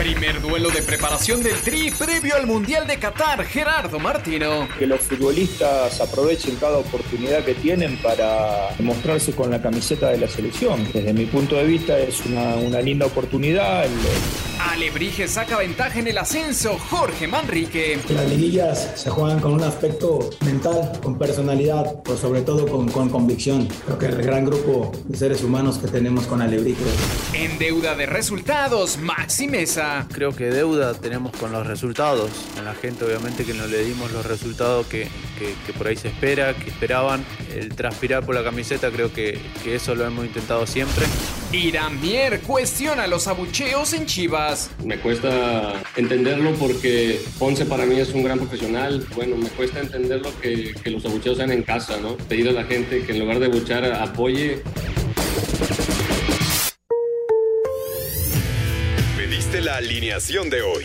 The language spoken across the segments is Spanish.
Primer duelo de preparación del Tri previo al Mundial de Qatar, Gerardo Martino. Que los futbolistas aprovechen cada oportunidad que tienen para mostrarse con la camiseta de la selección. Desde mi punto de vista es una, una linda oportunidad. Alebrije saca ventaja en el ascenso, Jorge Manrique. Las liguillas se juegan con un aspecto mental, con personalidad, pero sobre todo con, con convicción. Creo que el gran grupo de seres humanos que tenemos con Alebrije. En deuda de resultados, Maxi Mesa. Creo que deuda tenemos con los resultados. En la gente obviamente que no le dimos los resultados que, que, que por ahí se espera, que esperaban. El transpirar por la camiseta creo que, que eso lo hemos intentado siempre. Irán Mier cuestiona los abucheos en Chivas. Me cuesta entenderlo porque Ponce para mí es un gran profesional. Bueno, me cuesta entenderlo que, los abucheos sean en casa, ¿no? Pedir a la gente que en lugar de abuchar apoye. Pediste la alineación de hoy.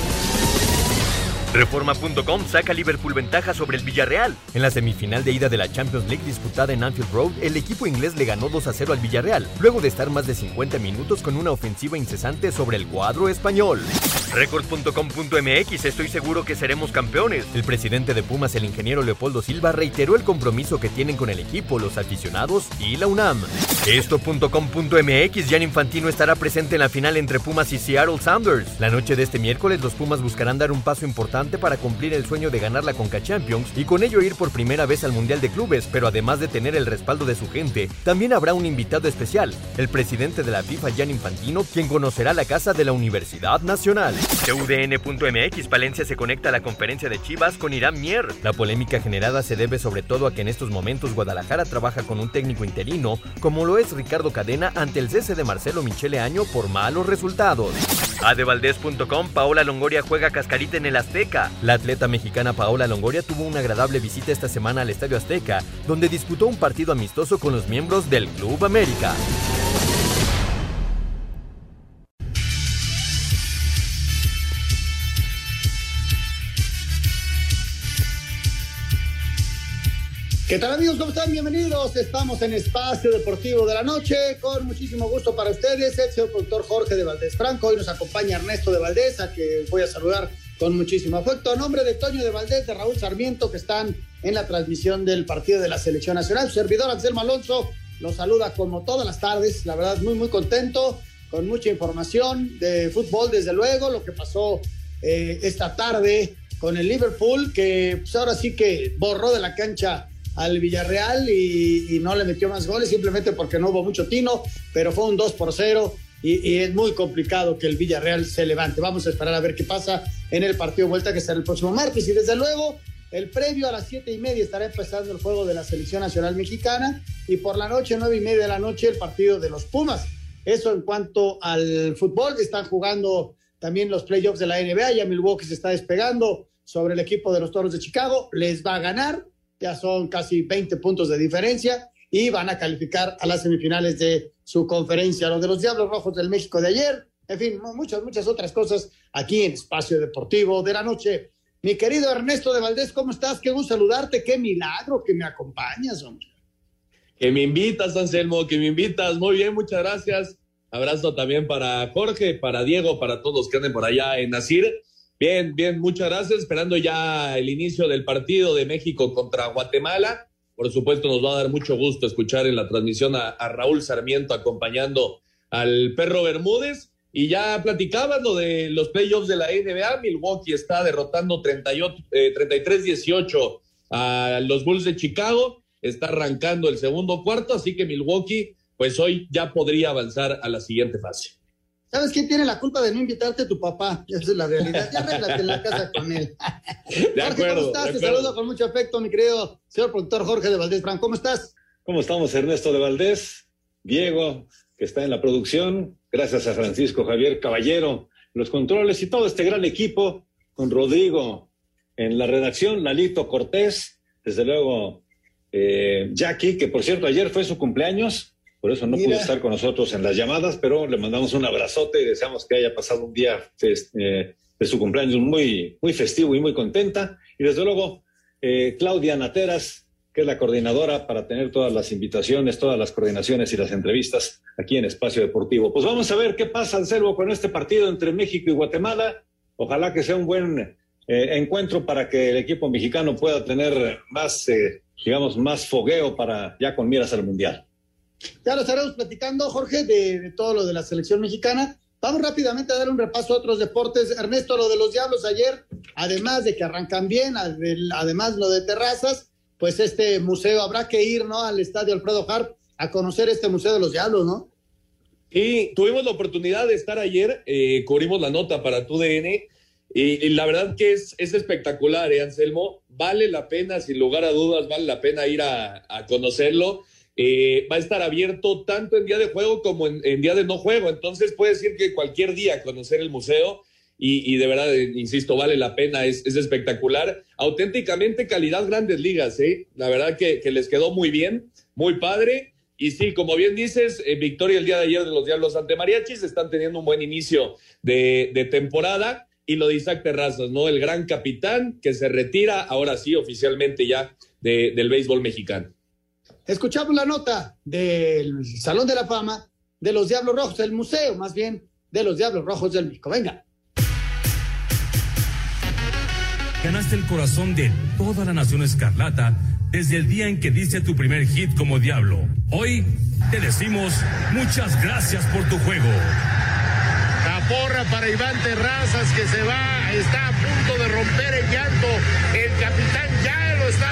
Reforma.com saca Liverpool ventaja sobre el Villarreal. En la semifinal de ida de la Champions League disputada en Anfield Road, el equipo inglés le ganó 2 a 0 al Villarreal, luego de estar más de 50 minutos con una ofensiva incesante sobre el cuadro español. Record.com.mx Estoy seguro que seremos campeones. El presidente de Pumas, el ingeniero Leopoldo Silva, reiteró el compromiso que tienen con el equipo, los aficionados y la UNAM. Esto.com.mx Jan Infantino estará presente en la final entre Pumas y Seattle Sounders. La noche de este miércoles, los Pumas buscarán dar un paso importante para cumplir el sueño de ganar la Conca Champions y con ello ir por primera vez al Mundial de Clubes, pero además de tener el respaldo de su gente, también habrá un invitado especial, el presidente de la FIFA, Jan Infantino, quien conocerá la casa de la Universidad Nacional. UDN.mx Palencia se conecta a la conferencia de Chivas con Irán Mier. La polémica generada se debe sobre todo a que en estos momentos Guadalajara trabaja con un técnico interino, como lo es Ricardo Cadena ante el cese de Marcelo Michele Año por malos resultados. Adevaldez.com Paola Longoria juega cascarita en el Azteca. La atleta mexicana Paola Longoria tuvo una agradable visita esta semana al Estadio Azteca, donde disputó un partido amistoso con los miembros del Club América. ¿Qué tal amigos? ¿Cómo están? Bienvenidos. Estamos en Espacio Deportivo de la Noche con muchísimo gusto para ustedes. El señor productor Jorge de Valdés Franco. Hoy nos acompaña Ernesto de Valdés, a que voy a saludar con muchísimo afecto. A nombre de Toño de Valdés, de Raúl Sarmiento, que están en la transmisión del partido de la Selección Nacional. Servidor Anselmo Alonso los saluda como todas las tardes. La verdad, muy, muy contento, con mucha información de fútbol, desde luego, lo que pasó eh, esta tarde con el Liverpool, que pues, ahora sí que borró de la cancha al Villarreal y, y, no le metió más goles simplemente porque no hubo mucho tino, pero fue un 2 por 0 y, es muy complicado que el Villarreal se levante. Vamos a esperar a ver qué pasa en el partido vuelta que será el próximo martes. Y desde luego el previo a las siete y media estará empezando el juego de la selección nacional mexicana. Y por la noche, nueve y media de la noche, el partido de los Pumas. Eso en cuanto al fútbol, están jugando también los playoffs de la NBA, ya Milwaukee se está despegando sobre el equipo de los Toros de Chicago, les va a ganar, ya son casi 20 puntos de diferencia y van a calificar a las semifinales de su conferencia. Los de los Diablos Rojos del México de ayer, en fin, muchas, muchas otras cosas aquí en Espacio Deportivo de la Noche. Mi querido Ernesto de Valdés, ¿cómo estás? Qué gusto saludarte, qué milagro que me acompañas, hombre. Que me invitas, Anselmo, que me invitas. Muy bien, muchas gracias. Abrazo también para Jorge, para Diego, para todos que anden por allá en Nasir. Bien, bien, muchas gracias. Esperando ya el inicio del partido de México contra Guatemala. Por supuesto, nos va a dar mucho gusto escuchar en la transmisión a, Raúl Sarmiento acompañando al perro Bermúdez. Y ya platicabas lo de los playoffs de la NBA. Milwaukee está derrotando 38, eh, 33-18 a los Bulls de Chicago. Está arrancando el segundo cuarto, así que Milwaukee, pues hoy ya podría avanzar a la siguiente fase. ¿Sabes quién tiene la culpa de no invitarte a tu papá? Esa es la realidad. Ya arréglate en la casa con él. De Jorge, acuerdo, ¿cómo estás? de Te acuerdo. saludo con mucho afecto, mi querido señor productor Jorge de Valdés Franco. ¿Cómo estás? ¿Cómo estamos, Ernesto de Valdés? Diego, que está en la producción. Gracias a Francisco Javier Caballero, los controles y todo este gran equipo, con Rodrigo en la redacción, Lalito Cortés, desde luego eh, Jackie, que por cierto ayer fue su cumpleaños, por eso no pudo estar con nosotros en las llamadas, pero le mandamos un abrazote y deseamos que haya pasado un día eh, de su cumpleaños muy, muy festivo y muy contenta. Y desde luego, eh, Claudia Nateras, que es la coordinadora para tener todas las invitaciones, todas las coordinaciones y las entrevistas aquí en Espacio Deportivo. Pues vamos a ver qué pasa, Anselmo, con este partido entre México y Guatemala. Ojalá que sea un buen eh, encuentro para que el equipo mexicano pueda tener más, eh, digamos, más fogueo para ya con miras al Mundial. Ya lo estaremos platicando, Jorge, de, todo lo de la selección mexicana. Vamos rápidamente a dar un repaso a otros deportes. Ernesto, lo de los Diablos ayer, además de que arrancan bien, además lo de Terrazas, pues este museo habrá que ir, ¿no? Al estadio Alfredo Harp a conocer este museo de los diablos, ¿no? Y tuvimos la oportunidad de estar ayer, eh, cubrimos la nota para tu DN, y, la verdad que es, es espectacular, ¿eh, Anselmo? Vale la pena, sin lugar a dudas, vale la pena ir a, conocerlo. Eh, va a estar abierto tanto en día de juego como en, día de no juego, entonces puede decir que cualquier día conocer el museo y, de verdad, eh, insisto, vale la pena, es, espectacular. Auténticamente calidad grandes ligas, ¿eh? La verdad que, les quedó muy bien, muy padre. Y sí, como bien dices, eh, victoria el día de ayer de los Diablos ante Mariachis, están teniendo un buen inicio de, temporada. Y lo de Isaac Terrazas, ¿no? El gran capitán que se retira, ahora sí, oficialmente ya del béisbol mexicano. Escuchamos la nota del Salón de la Fama de los Diablos Rojos, el museo más bien de los Diablos Rojos del México. Venga. Ganaste el corazón de toda la nación escarlata desde el día en que diste tu primer hit como diablo. Hoy te decimos muchas gracias por tu juego. La porra para Iván Terrazas que se va, está a punto de romper el llanto. El capitán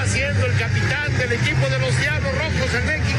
está haciendo, el capitán del equipo de los Diablos Rojos en México.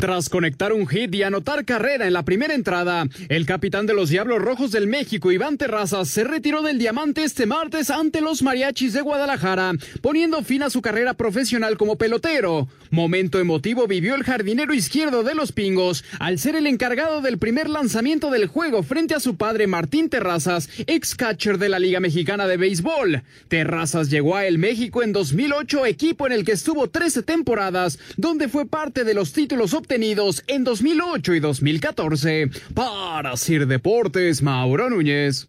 Tras conectar un hit y anotar carrera en la primera entrada, el capitán de los Diablos Rojos del México, Iván Terrazas, se retiró del diamante este martes ante los Mariachis de Guadalajara, poniendo fin a su carrera profesional como pelotero. Momento emotivo vivió el jardinero izquierdo de los Pingos al ser el encargado del primer lanzamiento del juego frente a su padre Martín Terrazas, ex catcher de la Liga Mexicana de Béisbol. Terrazas llegó a El México en 2008, equipo en el que estuvo 13 temporadas, donde fue parte de los títulos obtenidos en 2008 y 2014. Para Sir Deportes, Mauro Núñez.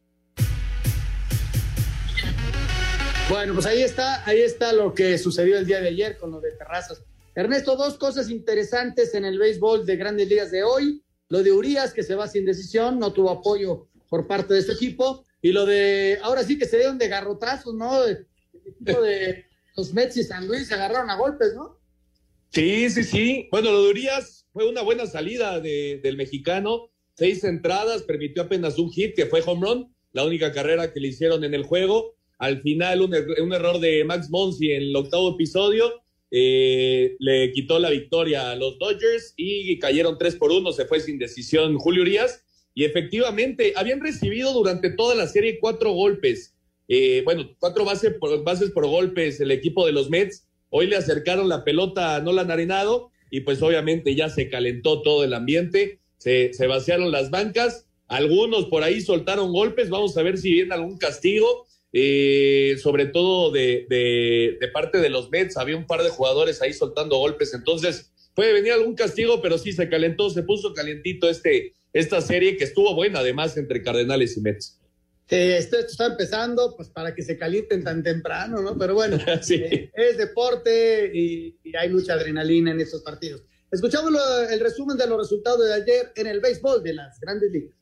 Bueno, pues ahí está, ahí está lo que sucedió el día de ayer con lo de Terrazas. Ernesto, dos cosas interesantes en el béisbol de grandes ligas de hoy. Lo de Urias, que se va sin decisión, no tuvo apoyo por parte de su equipo. Y lo de, ahora sí que se dieron de garrotazos, ¿no? De los Mets y San Luis se agarraron a golpes, ¿no? Sí, sí, sí. Bueno, lo de Urias fue una buena salida del mexicano. Seis entradas, permitió apenas un hit, que fue home run, la única carrera que le hicieron en el juego. Al final, un, er-, error de Max Monsi en el octavo episodio eh, le quitó la victoria a los Dodgers y cayeron tres por uno, se fue sin decisión Julio Urias. Y efectivamente, habían recibido durante toda la serie cuatro golpes. Eh, bueno, cuatro bases por, golpes el equipo de los Mets. Hoy le acercaron la pelota a Nolan Arenado y pues obviamente ya se calentó todo el ambiente, se, se vaciaron las bancas, algunos por ahí soltaron golpes, vamos a ver si viene algún castigo eh, sobre todo de, de, parte de los Mets, había un par de jugadores ahí soltando golpes, entonces puede venir algún castigo, pero sí se calentó, se puso calientito este, esta serie que estuvo buena además entre Cardenales y Mets. Esto, está empezando, pues para que se calienten tan temprano, ¿no? Pero bueno, eh, es deporte y, hay mucha adrenalina en estos partidos. Escuchamos el resumen de los resultados de ayer en el béisbol de las grandes ligas.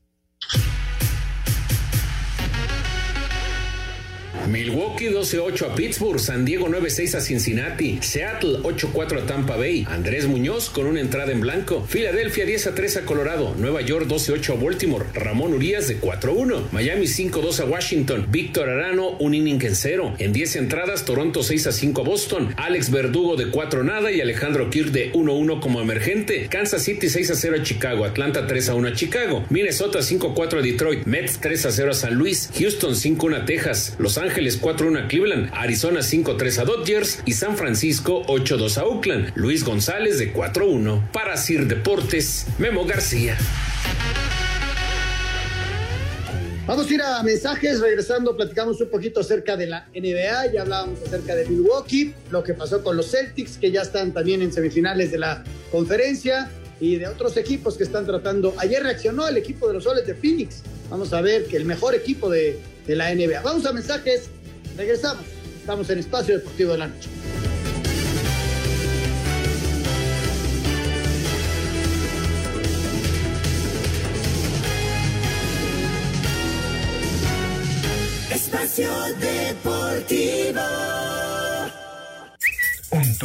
Milwaukee 12-8 a Pittsburgh, San Diego 9-6 a Cincinnati, Seattle 8-4 a Tampa Bay, Andrés Muñoz con una entrada en blanco, Filadelfia 10-3 a Colorado, Nueva York 12-8 a Baltimore, Ramón Urias de 4-1, Miami 5-2 a Washington, Víctor Arano un inning en cero, en 10 entradas Toronto 6-5 a Boston, Alex Verdugo de 4 nada y Alejandro Kirk de 1-1 como emergente, Kansas City 6-0 a Chicago, Atlanta 3-1 a Chicago, Minnesota 5-4 a Detroit, Mets 3-0 a San Luis, Houston 5-1 a Texas, Los Ángeles Ángeles 4-1 a Cleveland, Arizona 5-3 a Dodgers y San Francisco 8-2 a Oakland. Luis González de 4-1. Para Sir Deportes, Memo García. Vamos a ir a mensajes, regresando platicamos un poquito acerca de la NBA, ya hablábamos acerca de Milwaukee, lo que pasó con los Celtics, que ya están también en semifinales de la conferencia, y de otros equipos que están tratando. Ayer reaccionó el equipo de los Soles de Phoenix. Vamos a ver que el mejor equipo de, de la NBA. Vamos a mensajes, regresamos. Estamos en Espacio Deportivo de la Noche.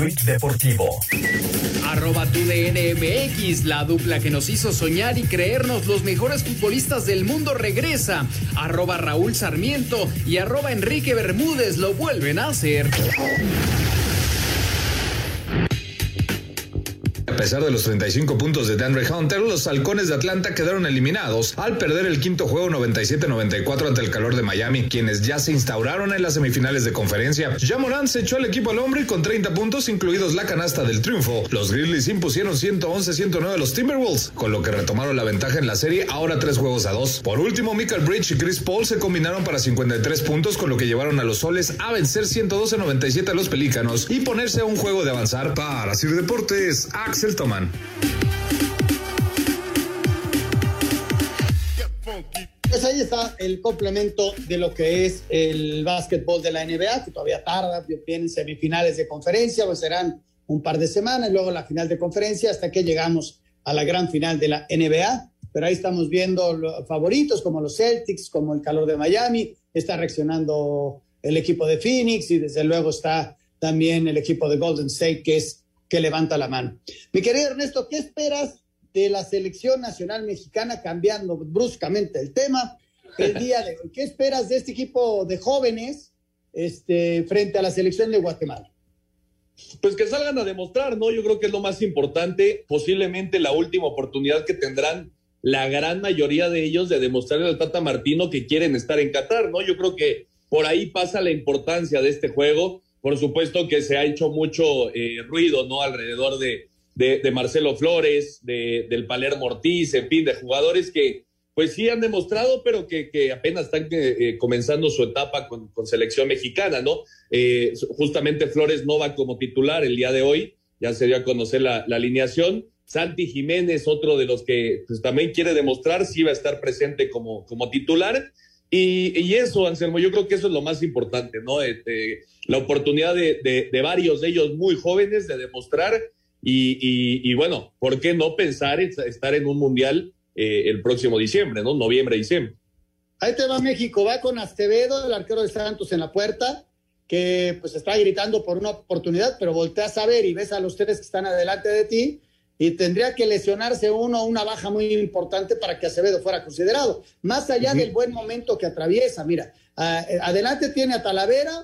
Deportivo. Arroba tu DNMX, la dupla que nos hizo soñar y creernos los mejores futbolistas del mundo regresa. Arroba Raúl Sarmiento y arroba Enrique Bermúdez lo vuelven a hacer. Pesar de los 35 puntos de DeAndre Hunter, los halcones de Atlanta quedaron eliminados al perder el quinto juego 97-94 ante el calor de Miami, quienes ya se instauraron en las semifinales de conferencia. Ya Morán se echó al equipo al hombre con 30 puntos, incluidos la canasta del triunfo, los Grizzlies impusieron 111-109 a los Timberwolves, con lo que retomaron la ventaja en la serie ahora tres juegos a dos. Por último, Michael Bridge y Chris Paul se combinaron para 53 puntos, con lo que llevaron a los soles a vencer 112-97 a los pelícanos y ponerse a un juego de avanzar para Sir Deportes. Axel Toman. Pues ahí está el complemento de lo que es el básquetbol de la NBA, que todavía tarda, vienen semifinales de conferencia, pues serán un par de semanas, luego la final de conferencia, hasta que llegamos a la gran final de la NBA. Pero ahí estamos viendo favoritos como los Celtics, como el calor de Miami, está reaccionando el equipo de Phoenix y desde luego está también el equipo de Golden State, que es que levanta la mano. Mi querido Ernesto, ¿qué esperas de la selección nacional mexicana cambiando bruscamente el tema el día de hoy? ¿Qué esperas de este equipo de jóvenes este, frente a la selección de Guatemala? Pues que salgan a demostrar, ¿no? Yo creo que es lo más importante, posiblemente la última oportunidad que tendrán la gran mayoría de ellos de demostrarle al Tata Martino que quieren estar en Qatar, ¿no? Yo creo que por ahí pasa la importancia de este juego por supuesto que se ha hecho mucho eh, ruido, ¿no? Alrededor de, de, Marcelo Flores, de, del Palermo Ortiz, en fin, de jugadores que pues sí han demostrado, pero que, que apenas están eh, eh, comenzando su etapa con, con selección mexicana, ¿no? justamente Flores no va como titular el día de hoy, ya se dio a conocer la, la alineación. Santi Jiménez, otro de los que pues, también quiere demostrar si va a estar presente como, como titular. Y, y, eso, Anselmo, yo creo que eso es lo más importante, ¿no? Este, la oportunidad de, de, varios de ellos muy jóvenes de demostrar y, y, bueno, ¿por qué no pensar en estar en un mundial eh, el próximo diciembre, ¿no? Noviembre, diciembre. Ahí te va México, va con Acevedo, el arquero de Santos en la puerta, que pues está gritando por una oportunidad, pero volteas a ver y ves a los tres que están adelante de ti y tendría que lesionarse uno, una baja muy importante para que Acevedo fuera considerado. Más allá del buen momento que atraviesa, mira, eh, adelante tiene a Talavera,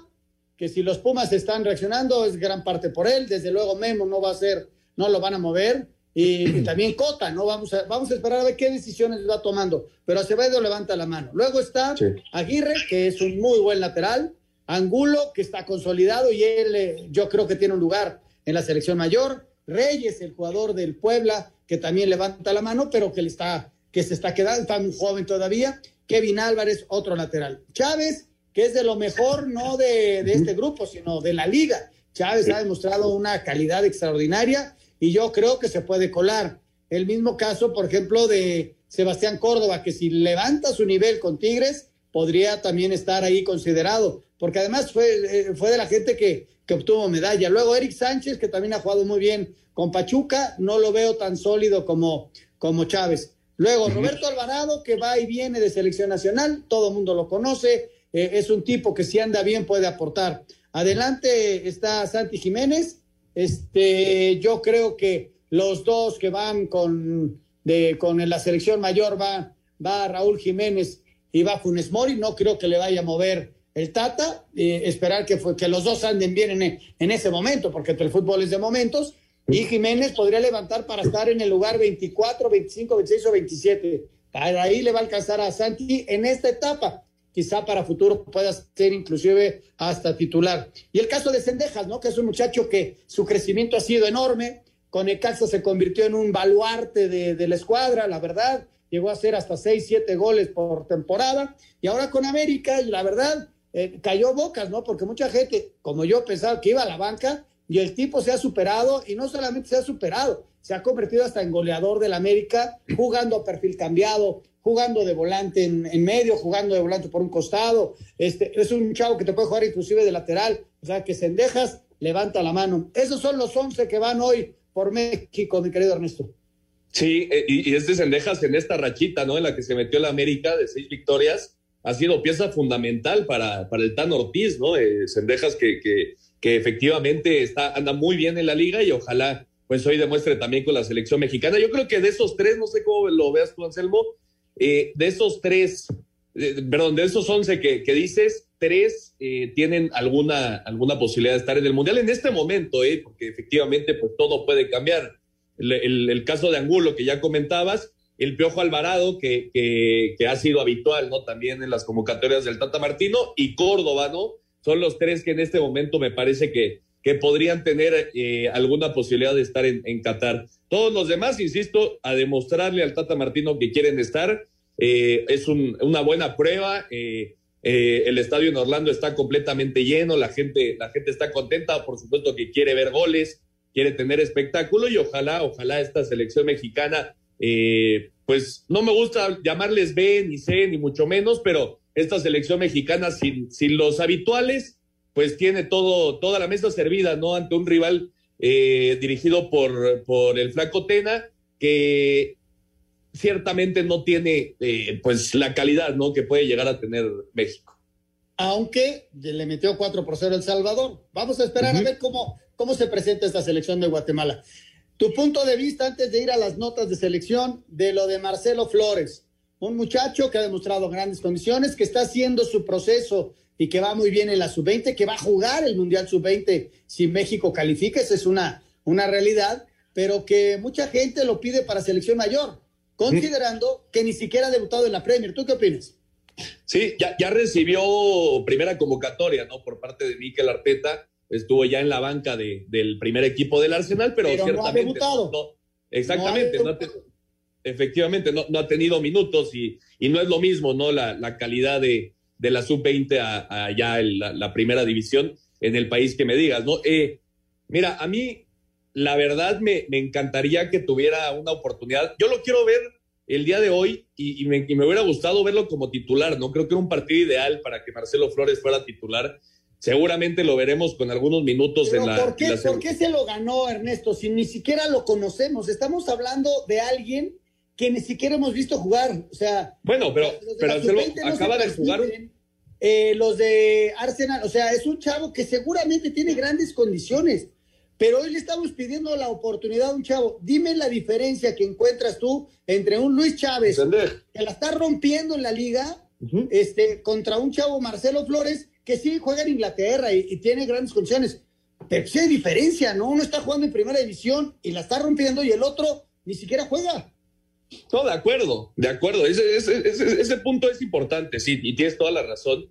que si los Pumas están reaccionando es gran parte por él, desde luego Memo no va a ser, no lo van a mover, y, también Cota, ¿no? Vamos a, vamos a esperar a ver qué decisiones va tomando, pero Acevedo levanta la mano. Luego está Aguirre, que es un muy buen lateral, Angulo, que está consolidado y él eh, yo creo que tiene un lugar en la selección mayor, Reyes, el jugador del Puebla, que también levanta la mano, pero que le está, que se está quedando, está muy joven todavía. Kevin Álvarez, otro lateral. Chávez, que es de lo mejor, no de, de este grupo, sino de la liga. Chávez ha demostrado una calidad extraordinaria y yo creo que se puede colar. El mismo caso, por ejemplo, de Sebastián Córdoba, que si levanta su nivel con Tigres, podría también estar ahí considerado, porque además fue, eh, fue de la gente que, que obtuvo medalla. Luego Eric Sánchez, que también ha jugado muy bien con Pachuca, no lo veo tan sólido como, como Chávez. Luego Roberto Alvarado, que va y viene de selección nacional, todo el mundo lo conoce, eh, es un tipo que si anda bien puede aportar. Adelante está Santi Jiménez, este, yo creo que los dos que van con, de, con la selección mayor va, va Raúl Jiménez y va Funes Mori, no creo que le vaya a mover el Tata, eh, esperar que, que los dos anden bien en, ese momento, porque el fútbol es de momentos, y Jiménez podría levantar para estar en el lugar 24, 25, 26 o 27. Para ahí le va a alcanzar a Santi en esta etapa. quizá para futuro pueda ser inclusive hasta titular. Y el caso de Sendejas, ¿no? Que es un muchacho que su crecimiento ha sido enorme, con el caso se convirtió en un baluarte de, la escuadra, la verdad, llegó a hacer hasta seis, siete goles por temporada, y ahora con América, la verdad, eh, cayó bocas, ¿no? Porque mucha gente, como yo, pensaba que iba a la banca, y el tipo se ha superado, y no solamente se ha superado, se ha convertido hasta en goleador del América, jugando a perfil cambiado, jugando de volante en, medio, jugando de volante por un costado. Este, es un chavo que te puede jugar inclusive de lateral. O sea, que Sendejas levanta la mano. Esos son los 11 que van hoy por México, mi querido Ernesto. Sí, y, y este Sendejas en esta rachita, ¿no? En la que se metió la América de seis victorias, ha sido pieza fundamental para, para el Tan Ortiz, ¿no? Eh, Sendejas que, que, que efectivamente está, anda muy bien en la liga y ojalá pues hoy demuestre también con la selección mexicana. Yo creo que de esos tres, no sé cómo lo veas tú, Anselmo, eh, de esos tres, eh, perdón, de esos once que, que dices, tres eh, tienen alguna, alguna posibilidad de estar en el Mundial en este momento, eh, porque efectivamente pues todo puede cambiar. El, el, el, caso de Angulo que ya comentabas, el Piojo Alvarado, que, que, que, ha sido habitual, ¿no? También en las convocatorias del Tata Martino, y Córdoba, ¿no? Son los tres que en este momento me parece que, que podrían tener eh, alguna posibilidad de estar en, en, Qatar. Todos los demás, insisto, a demostrarle al Tata Martino que quieren estar. Eh, es un, una buena prueba. Eh, el estadio en Orlando está completamente lleno, la gente, la gente está contenta, por supuesto que quiere ver goles, quiere tener espectáculo y ojalá, ojalá esta selección mexicana, pues no me gusta llamarles B ni C ni mucho menos, pero esta selección mexicana sin, sin los habituales, pues tiene todo, toda la mesa servida, ¿no? Ante un rival eh, dirigido por, por el Flaco Tena, que ciertamente no tiene eh, pues la calidad, ¿no? Que puede llegar a tener México. Aunque le metió 4 por 0 El Salvador. Vamos a esperar uh -huh. a ver cómo, cómo se presenta esta selección de Guatemala. Tu punto de vista antes de ir a las notas de selección de lo de Marcelo Flores, un muchacho que ha demostrado grandes condiciones, que está haciendo su proceso y que va muy bien en la sub-20, que va a jugar el Mundial sub-20 si México califica, esa es una, una realidad, pero que mucha gente lo pide para selección mayor, considerando que ni siquiera ha debutado en la Premier. ¿Tú qué opinas? Sí, ya, ya recibió primera convocatoria, ¿no? Por parte de Mikel Arteta, estuvo ya en la banca de, del primer equipo del Arsenal, pero, pero ciertamente... No ha. No, exactamente, no, ha te, efectivamente, no, no, ha tenido minutos y, y no es lo mismo, ¿no? La, la calidad de, de la sub-20 a, a, ya el, la, la, primera división en el país que me digas, ¿no? Eh, mira, a mí la verdad me, me, encantaría que tuviera una oportunidad. Yo lo quiero ver el día de hoy y, y, me, y, me, hubiera gustado verlo como titular, ¿no? Creo que era un partido ideal para que Marcelo Flores fuera titular. Seguramente lo veremos con algunos minutos Pero en la, ¿por qué, la ¿Por qué se lo ganó Ernesto si ni siquiera lo conocemos? Estamos hablando de alguien que ni siquiera hemos visto jugar. O sea, bueno, pero, pero Marcelo no acaba de jugar. Eh, los de Arsenal, o sea, es un chavo que seguramente tiene grandes condiciones, pero hoy le estamos pidiendo la oportunidad a un chavo. Dime la diferencia que encuentras tú entre un Luis Chávez Entender. que la está rompiendo en la liga, uh -huh. este, contra un chavo Marcelo Flores que sí juega en Inglaterra y, tiene grandes condiciones. Pero sí hay diferencia, ¿no? Uno está jugando en primera división y la está rompiendo y el otro ni siquiera juega. No, de acuerdo, de acuerdo. Ese, ese, ese, ese, punto es importante, sí, y tienes toda la razón.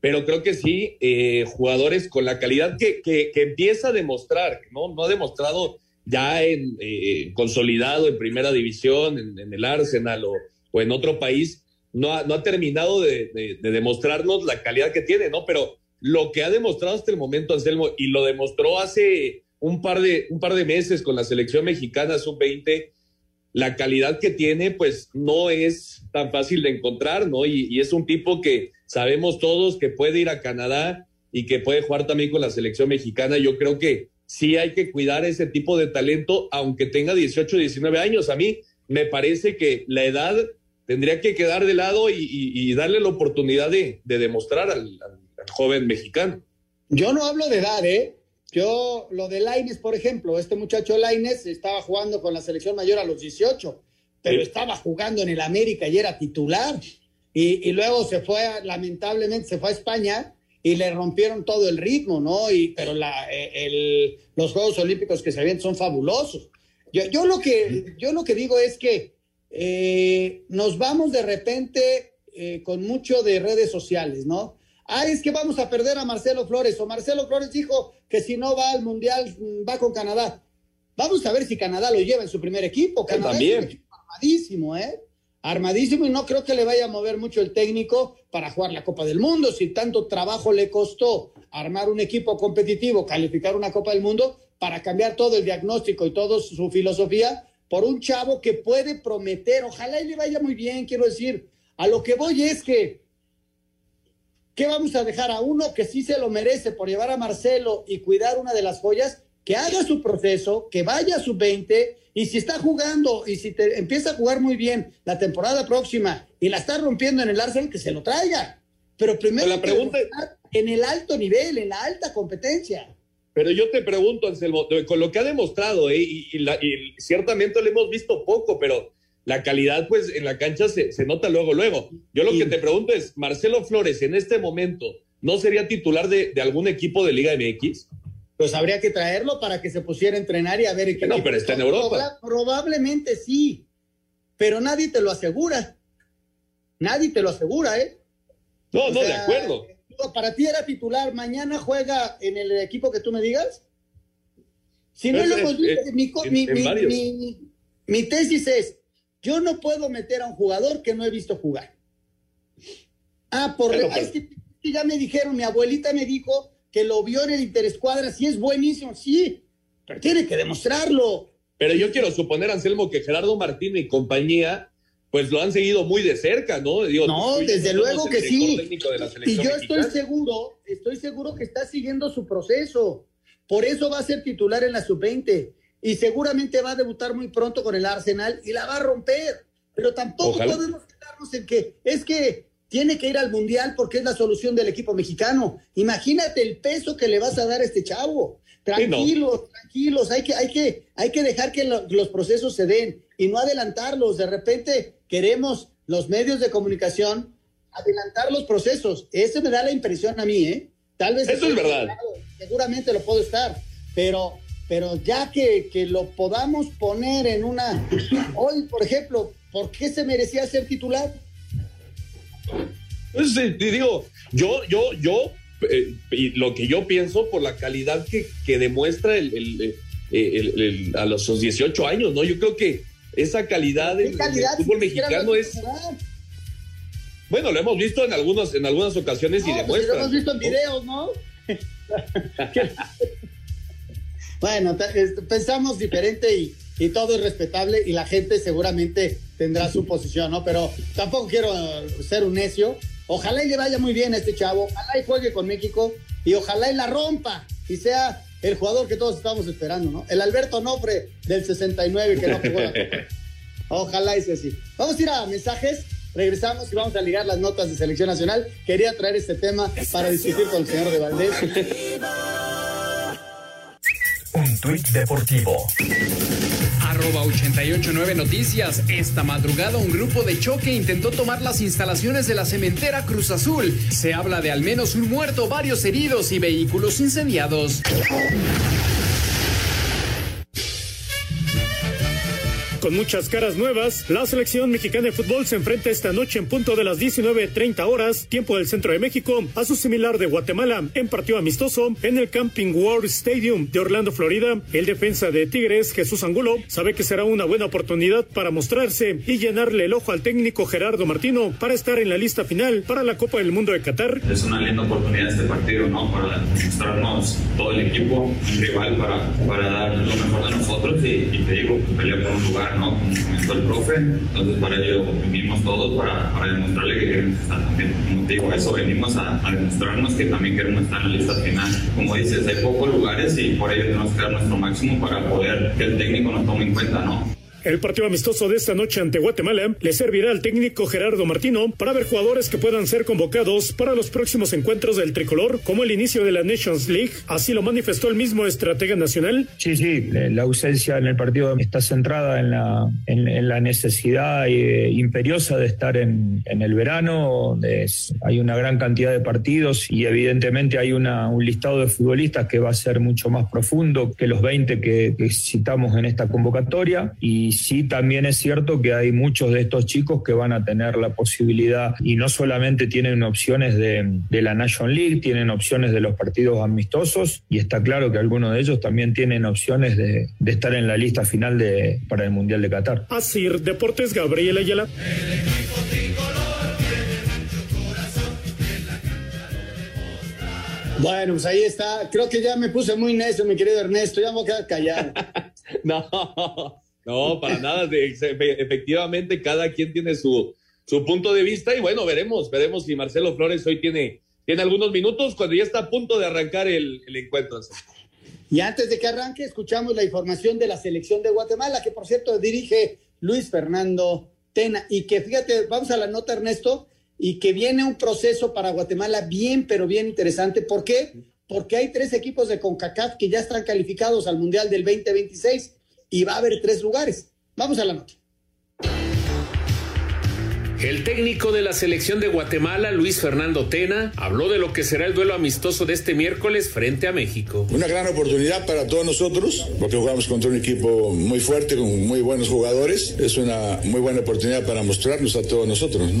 Pero creo que sí, eh, jugadores con la calidad que, que, empieza a demostrar, ¿no? No ha demostrado ya en eh, consolidado en primera división, en, el Arsenal o, en otro país, no ha, terminado de, demostrarnos la calidad que tiene, ¿no? Pero lo que ha demostrado hasta el momento, Anselmo, y lo demostró hace un par de, un par de meses con la selección mexicana sub-20, la calidad que tiene, pues no es tan fácil de encontrar, ¿no? Y, y, es un tipo que sabemos todos que puede ir a Canadá y que puede jugar también con la selección mexicana. Yo creo que sí hay que cuidar ese tipo de talento, aunque tenga 18, 19 años. A mí me parece que la edad tendría que quedar de lado y, y, y darle la oportunidad de, de demostrar al, al, al joven mexicano. Yo no hablo de edad, ¿eh? Yo, lo de Laines, por ejemplo, este muchacho Laines estaba jugando con la selección mayor a los 18, pero sí. estaba jugando en el América y era titular. Y, y, luego se fue, lamentablemente, se fue a España y le rompieron todo el ritmo, ¿no? Y, pero la, eh, el, los Juegos Olímpicos que se ven son fabulosos. Yo, yo, lo, que, yo lo que digo es que eh, nos vamos de repente eh, con mucho de redes sociales, ¿no? Ah, es que vamos a perder a Marcelo Flores, o Marcelo Flores dijo que si no va al Mundial, mm, va con Canadá. Vamos a ver si Canadá lo lleva en su primer equipo. Canadá también. es un equipo armadísimo, ¿eh? Armadísimo y no creo que le vaya a mover mucho el técnico para jugar la Copa del Mundo. Si tanto trabajo le costó armar un equipo competitivo, calificar una Copa del Mundo, para cambiar todo el diagnóstico y toda su filosofía por un chavo que puede prometer. Ojalá y le vaya muy bien, quiero decir. A lo que voy es que ¿Qué vamos a dejar a uno que sí se lo merece por llevar a Marcelo y cuidar una de las joyas? Que haga su proceso, que vaya a su 20 y si está jugando y si te, empieza a jugar muy bien la temporada próxima y la está rompiendo en el Arsenal, que se lo traiga. Pero primero la pregunta... en el alto nivel, en la alta competencia. Pero yo te pregunto, Anselmo, con lo que ha demostrado, ¿eh? y, y, la, y ciertamente lo hemos visto poco, pero la calidad, pues en la cancha se, se nota luego, luego. Yo lo que te pregunto es, Marcelo Flores, en este momento, ¿no sería titular de, de, algún equipo de Liga MX? Pues habría que traerlo para que se pusiera a entrenar y a ver qué. No, pero está en Europa. Probablemente sí, pero nadie te lo asegura. Nadie te lo asegura, ¿eh? No, o no, sea, de acuerdo. Para ti era titular, mañana juega en el equipo que tú me digas. Si no es, lo hemos visto, mi, mi, mi, mi tesis es, yo no puedo meter a un jugador que no he visto jugar. Ah, por pero... Es que ya me dijeron, mi abuelita me dijo que lo vio en el Interescuadra, sí es buenísimo, sí, pero tiene que demostrarlo. Pero yo quiero suponer, Anselmo, que Gerardo Martín y compañía, pues lo han seguido muy de cerca, ¿no? Digo, no, desde luego que sí. y yo estoy mexicana. seguro, estoy seguro que está siguiendo su proceso. Por eso va a ser titular en la sub-20 y seguramente va a debutar muy pronto con el Arsenal y la va a romper. Pero tampoco Ojalá. podemos quedarnos en que es que tiene que ir al Mundial porque es la solución del equipo mexicano. Imagínate el peso que le vas a dar a este chavo. Tranquilos, sí, no. tranquilos, hay que, hay, que, hay que dejar que lo, los procesos se den y no adelantarlos. De repente queremos los medios de comunicación adelantar los procesos. Eso me da la impresión a mí, ¿eh? Tal vez... Eso es verdad. Seguramente lo puedo estar, pero pero ya que, que, lo podamos poner en una... Hoy, por ejemplo, ¿por qué se merecía ser titular? Pues, eh, digo, yo, yo, yo, eh, y lo que yo pienso por la calidad que, que demuestra el, el, el, a los 18 años, ¿no? Yo creo que esa calidad del fútbol mexicano es... Bueno, lo hemos visto en, algunos, en algunas ocasiones no, y demuestra. Pues lo hemos visto en videos, ¿no? Bueno, pensamos diferente y, y, todo es respetable y la gente seguramente tendrá su posición, ¿no? Pero tampoco quiero ser un necio. Ojalá y le vaya muy bien a este chavo, ojalá y juegue con México y ojalá y la rompa y sea el jugador que todos estamos esperando, ¿no? El Alberto Nofre del 69 que no jugó la Ojalá y sea así. Vamos a ir a mensajes. Regresamos y vamos a ligar las notas de selección nacional. Quería traer este tema para discutir con el señor de Valdés. Un tuit deportivo. Arroba 889 Noticias. Esta madrugada un grupo de choque intentó tomar las instalaciones de la cementera Cruz Azul. Se habla de al menos un muerto, varios heridos y vehículos incendiados. Con muchas caras nuevas, la selección mexicana de fútbol se enfrenta esta noche en punto de las 19.30 horas, tiempo del centro de México, a su similar de Guatemala, en partido amistoso en el Camping World Stadium de Orlando, Florida. El defensa de Tigres, Jesús Angulo, sabe que será una buena oportunidad para mostrarse y llenarle el ojo al técnico Gerardo Martino para estar en la lista final para la Copa del Mundo de Qatar. Es una linda oportunidad este partido, ¿no? Para mostrarnos todo el equipo, rival para, para dar lo mejor de nosotros y, y te digo, pelear por un lugar ¿no? Como comentó el profe, entonces para ello vinimos todos para, para demostrarle que queremos estar también. Como te digo, eso venimos a, a, demostrarnos que también queremos estar en la lista final. Como dices, hay pocos lugares y por ello tenemos que dar nuestro máximo para poder que el técnico nos tome en cuenta, ¿no? El partido amistoso de esta noche ante Guatemala le servirá al técnico Gerardo Martino para ver jugadores que puedan ser convocados para los próximos encuentros del tricolor, como el inicio de la Nations League. Así lo manifestó el mismo estratega nacional. Sí, sí, la ausencia en el partido está centrada en la, en, la necesidad eh, imperiosa de estar en, en el verano. Es, hay una gran cantidad de partidos y evidentemente hay una, un listado de futbolistas que va a ser mucho más profundo que los 20 que, que citamos en esta convocatoria. Y sí también es cierto que hay muchos de estos chicos que van a tener la posibilidad y no solamente tienen opciones de, la National League, tienen opciones de los partidos amistosos y está claro que algunos de ellos también tienen opciones de, estar en la lista final de, para el Mundial de Qatar. Así, Deportes Gabriel Ayala. Bueno, pues ahí está. Creo que ya me puse muy necio, mi querido Ernesto. Ya me voy a quedar callado. no, no, para nada. Efectivamente, cada quien tiene su, su punto de vista y bueno, veremos, veremos si Marcelo Flores hoy tiene, tiene algunos minutos cuando ya está a punto de arrancar el, el encuentro. Y antes de que arranque, escuchamos la información de la selección de Guatemala, que por cierto dirige Luis Fernando Tena. Y que fíjate, vamos a la nota, Ernesto y que viene un proceso para Guatemala bien, pero bien interesante. ¿Por qué? Porque hay tres equipos de CONCACAF que ya están calificados al Mundial del 2026 y va a haber tres lugares. Vamos a la nota. El técnico de la selección de Guatemala, Luis Fernando Tena, habló de lo que será el duelo amistoso de este miércoles frente a México. Una gran oportunidad para todos nosotros, porque jugamos contra un equipo muy fuerte, con muy buenos jugadores. Es una muy buena oportunidad para mostrarnos a todos nosotros.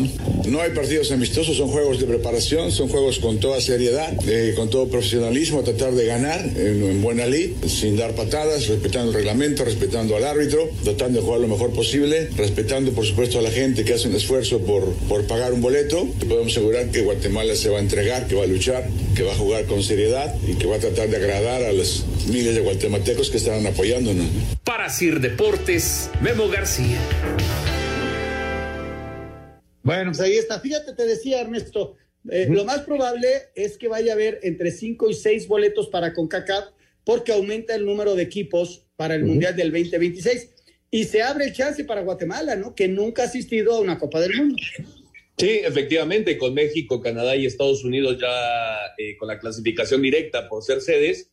No, hay partidos amistosos, son juegos de preparación, son juegos con toda seriedad, eh, con todo profesionalismo, tratar de ganar en, buena lid, sin dar patadas, respetando el reglamento, respetando al árbitro, tratando de jugar lo mejor posible, respetando por supuesto a la gente que hace un esfuerzo por, por pagar un boleto. Podemos asegurar que Guatemala se va a entregar, que va a luchar, que va a jugar con seriedad y que va a tratar de agradar a los miles de guatemaltecos que están apoyándonos. Para Sir Deportes, Memo García. Bueno, pues ahí está. Fíjate, te decía Ernesto, eh, lo más probable es que vaya a haber entre 5 y 6 boletos para CONCACAF porque aumenta el número de equipos para el Mundial del 2026 y se abre el chance para Guatemala, ¿no? Que nunca ha asistido a una Copa del Mundo. Sí, efectivamente, con México, Canadá y Estados Unidos ya eh, con la clasificación directa por ser sedes.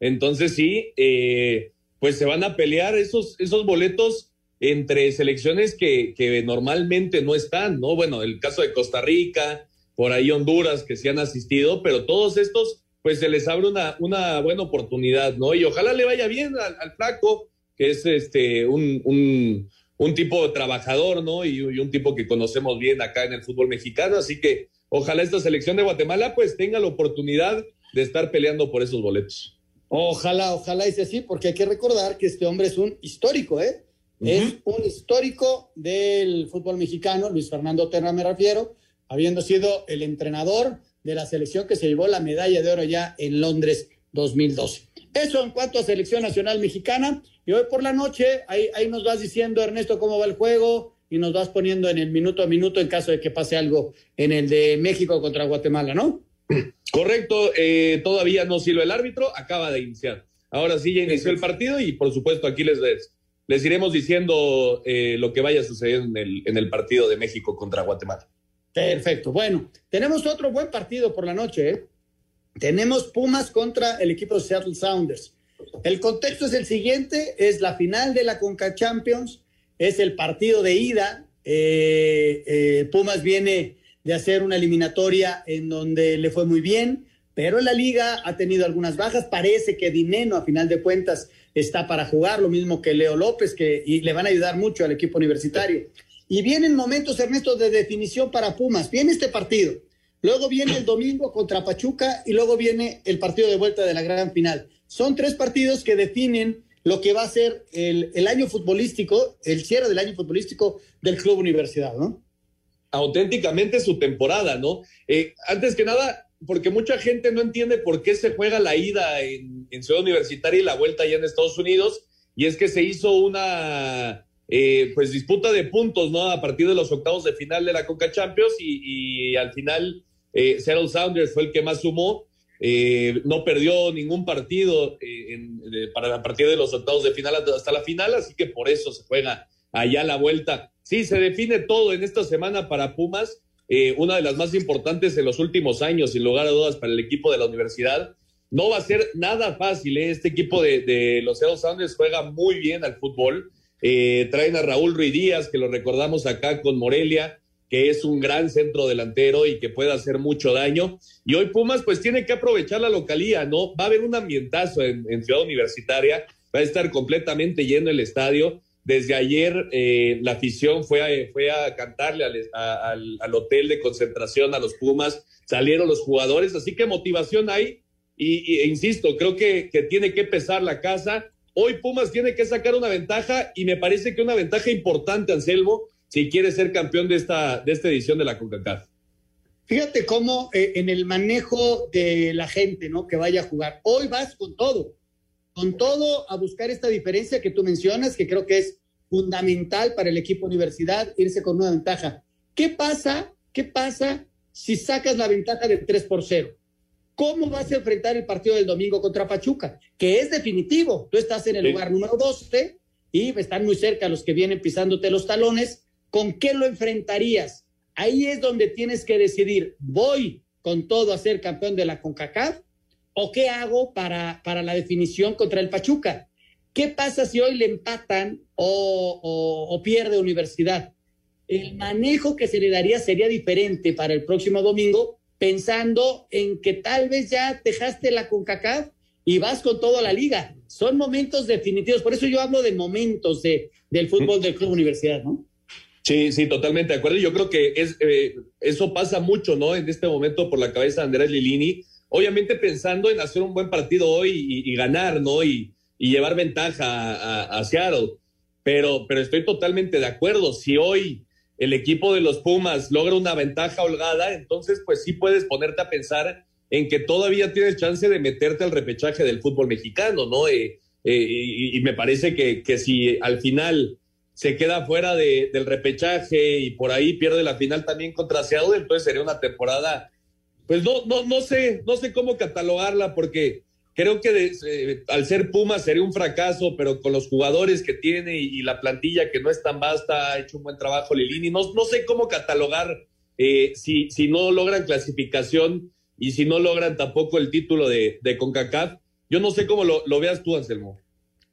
Entonces sí, eh, pues se van a pelear esos, esos boletos entre selecciones que, que, normalmente no están, ¿no? Bueno, el caso de Costa Rica, por ahí Honduras, que sí han asistido, pero todos estos, pues se les abre una, una buena oportunidad, ¿no? Y ojalá le vaya bien al, al flaco que es este un, un, tipo trabajador, ¿no? Y, un tipo que conocemos bien acá en el fútbol mexicano. Así que ojalá esta selección de Guatemala pues tenga la oportunidad de estar peleando por esos boletos. Ojalá, ojalá dice así, porque hay que recordar que este hombre es un histórico, ¿eh? Es un histórico del fútbol mexicano, Luis Fernando Terra me refiero, habiendo sido el entrenador de la selección que se llevó la medalla de oro ya en Londres 2012. Eso en cuanto a selección nacional mexicana. Y hoy por la noche, ahí, ahí nos vas diciendo, Ernesto, cómo va el juego y nos vas poniendo en el minuto a minuto en caso de que pase algo en el de México contra Guatemala, ¿no? Correcto, eh, todavía no sirve el árbitro, acaba de iniciar. Ahora sí ya inició el partido y por supuesto aquí les, les iremos diciendo eh, lo que vaya a suceder en el, en el partido de México contra Guatemala. Perfecto, bueno, tenemos otro buen partido por la noche, ¿eh? Tenemos Pumas contra el equipo de Seattle Sounders. El contexto es el siguiente, es la final de la Conca Champions, es el partido de ida. Eh, eh, Pumas viene de hacer una eliminatoria en donde le fue muy bien, pero la liga ha tenido algunas bajas. Parece que Dineno, a final de cuentas, está para jugar, lo mismo que Leo López, que y le van a ayudar mucho al equipo universitario. Y vienen momentos, Ernesto, de definición para Pumas. Viene este partido. Luego viene el domingo contra Pachuca y luego viene el partido de vuelta de la gran final. Son tres partidos que definen lo que va a ser el, año futbolístico, el cierre del año futbolístico del Club Universidad, ¿no? Auténticamente su temporada, ¿no? Eh, antes que nada, porque mucha gente no entiende por qué se juega la ida en, Ciudad Universitaria y la vuelta allá en Estados Unidos, y es que se hizo una eh, pues disputa de puntos, ¿no? A partir de los octavos de final de la Coca Champions y al final eh, Seattle Sounders fue el que más sumó. Eh, no perdió ningún partido eh, para la de los octavos de final hasta la final, así que por eso se juega allá la vuelta. Sí, se define todo en esta semana para Pumas, una de las más importantes en los últimos años, sin lugar a dudas, para el equipo de la universidad. No va a ser nada fácil, este equipo de, los Seattle Sounders juega muy bien al fútbol. traen a Raúl Ruiz Díaz, que lo recordamos acá con Morelia, que es un gran centro delantero y que puede hacer mucho daño. Y hoy Pumas pues tiene que aprovechar la localía, ¿no? Va a haber un ambientazo en, Ciudad Universitaria, va a estar completamente lleno el estadio desde ayer eh, la afición fue a, fue a cantarle al, al, hotel de concentración a los Pumas, salieron los jugadores, así que motivación hay. Y, e insisto, creo que, que tiene que pesar la casa. Hoy Pumas tiene que sacar una ventaja y me parece que una ventaja importante, Anselmo, si quiere ser campeón de esta, de esta edición de la CONCACAF. Fíjate cómo eh, en el manejo de la gente, ¿no? Que vaya a jugar. Hoy vas con todo, con todo a buscar esta diferencia que tú mencionas, que creo que es fundamental para el equipo universidad irse con una ventaja. ¿Qué pasa? ¿Qué pasa si sacas la ventaja de 3 por 0? ¿Cómo vas a enfrentar el partido del domingo contra Pachuca? Que es definitivo. Tú estás en el lugar número 12 y están muy cerca los que vienen pisándote los talones. ¿Con qué lo enfrentarías? Ahí es donde tienes que decidir, ¿voy con todo a ser campeón de la CONCACAF o qué hago para, para la definición contra el Pachuca? ¿Qué pasa si hoy le empatan o, pierde universidad? El manejo que se le daría sería diferente para el próximo domingo, pensando en que tal vez ya dejaste la CONCACAF y vas con toda la liga. Son momentos definitivos, por eso yo hablo de momentos de, del fútbol del Club Universidad, ¿no? Sí, sí, totalmente de acuerdo. Yo creo que es, eh, eso pasa mucho, ¿no? En este momento por la cabeza de Andrés Lilini. Obviamente pensando en hacer un buen partido hoy y, ganar, ¿no? Y, llevar ventaja a, Seattle. Pero, pero estoy totalmente de acuerdo. Si hoy el equipo de los Pumas logra una ventaja holgada, entonces pues sí puedes ponerte a pensar en que todavía tienes chance de meterte al repechaje del fútbol mexicano, ¿no? Eh, eh, y, me parece que si al final se queda fuera de, del repechaje y por ahí pierde la final también contra Seattle, entonces sería una temporada, pues no, no, no sé, no sé cómo catalogarla porque creo que al ser Puma sería un fracaso, pero con los jugadores que tiene y, la plantilla que no es tan vasta, ha hecho un buen trabajo Lilini, no, no sé cómo catalogar eh, si, si no logran clasificación y si no logran tampoco el título de, de CONCACAF. Yo no sé cómo lo, lo veas tú, Anselmo.